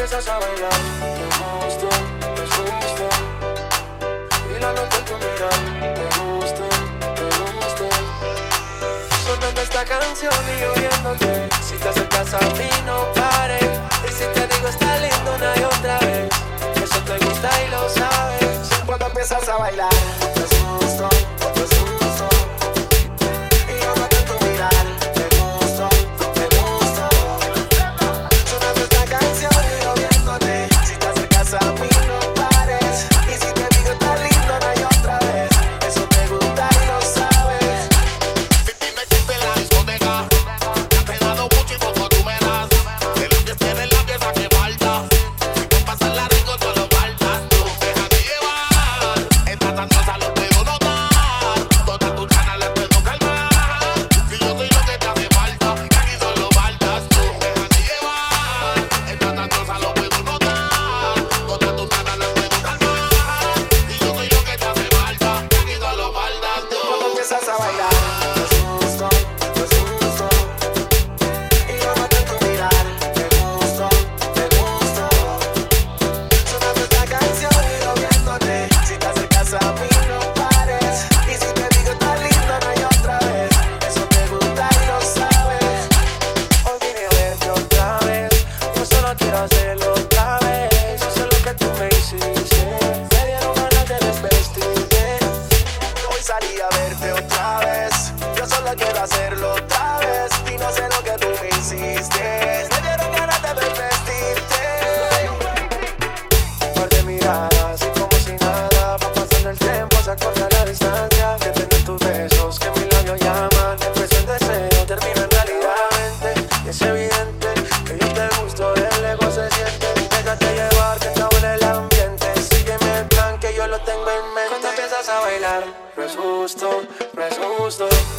empiezas a bailar. Me gusta, te gusta. Y la noto en tu mirar. Me gusta, te gusta. Sonando esta canción y oyéndote. Si te acercas a mí. gustaría verte otra vez. Yo solo quiero hacerlo Presusto, presusto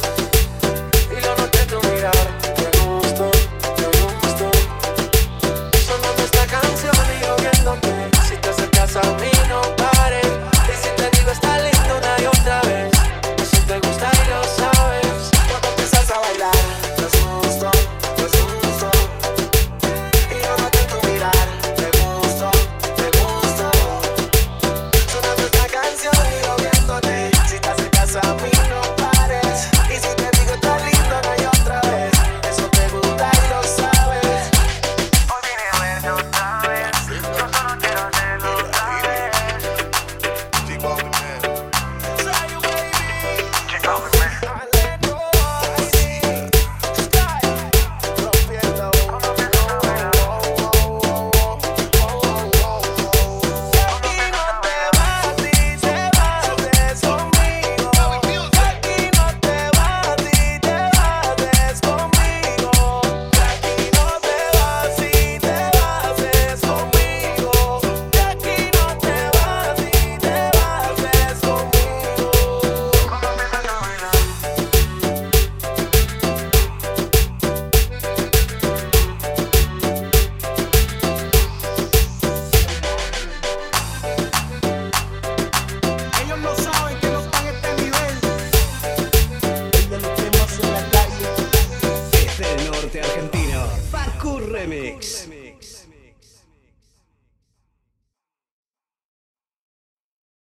argentino. Facu Remix.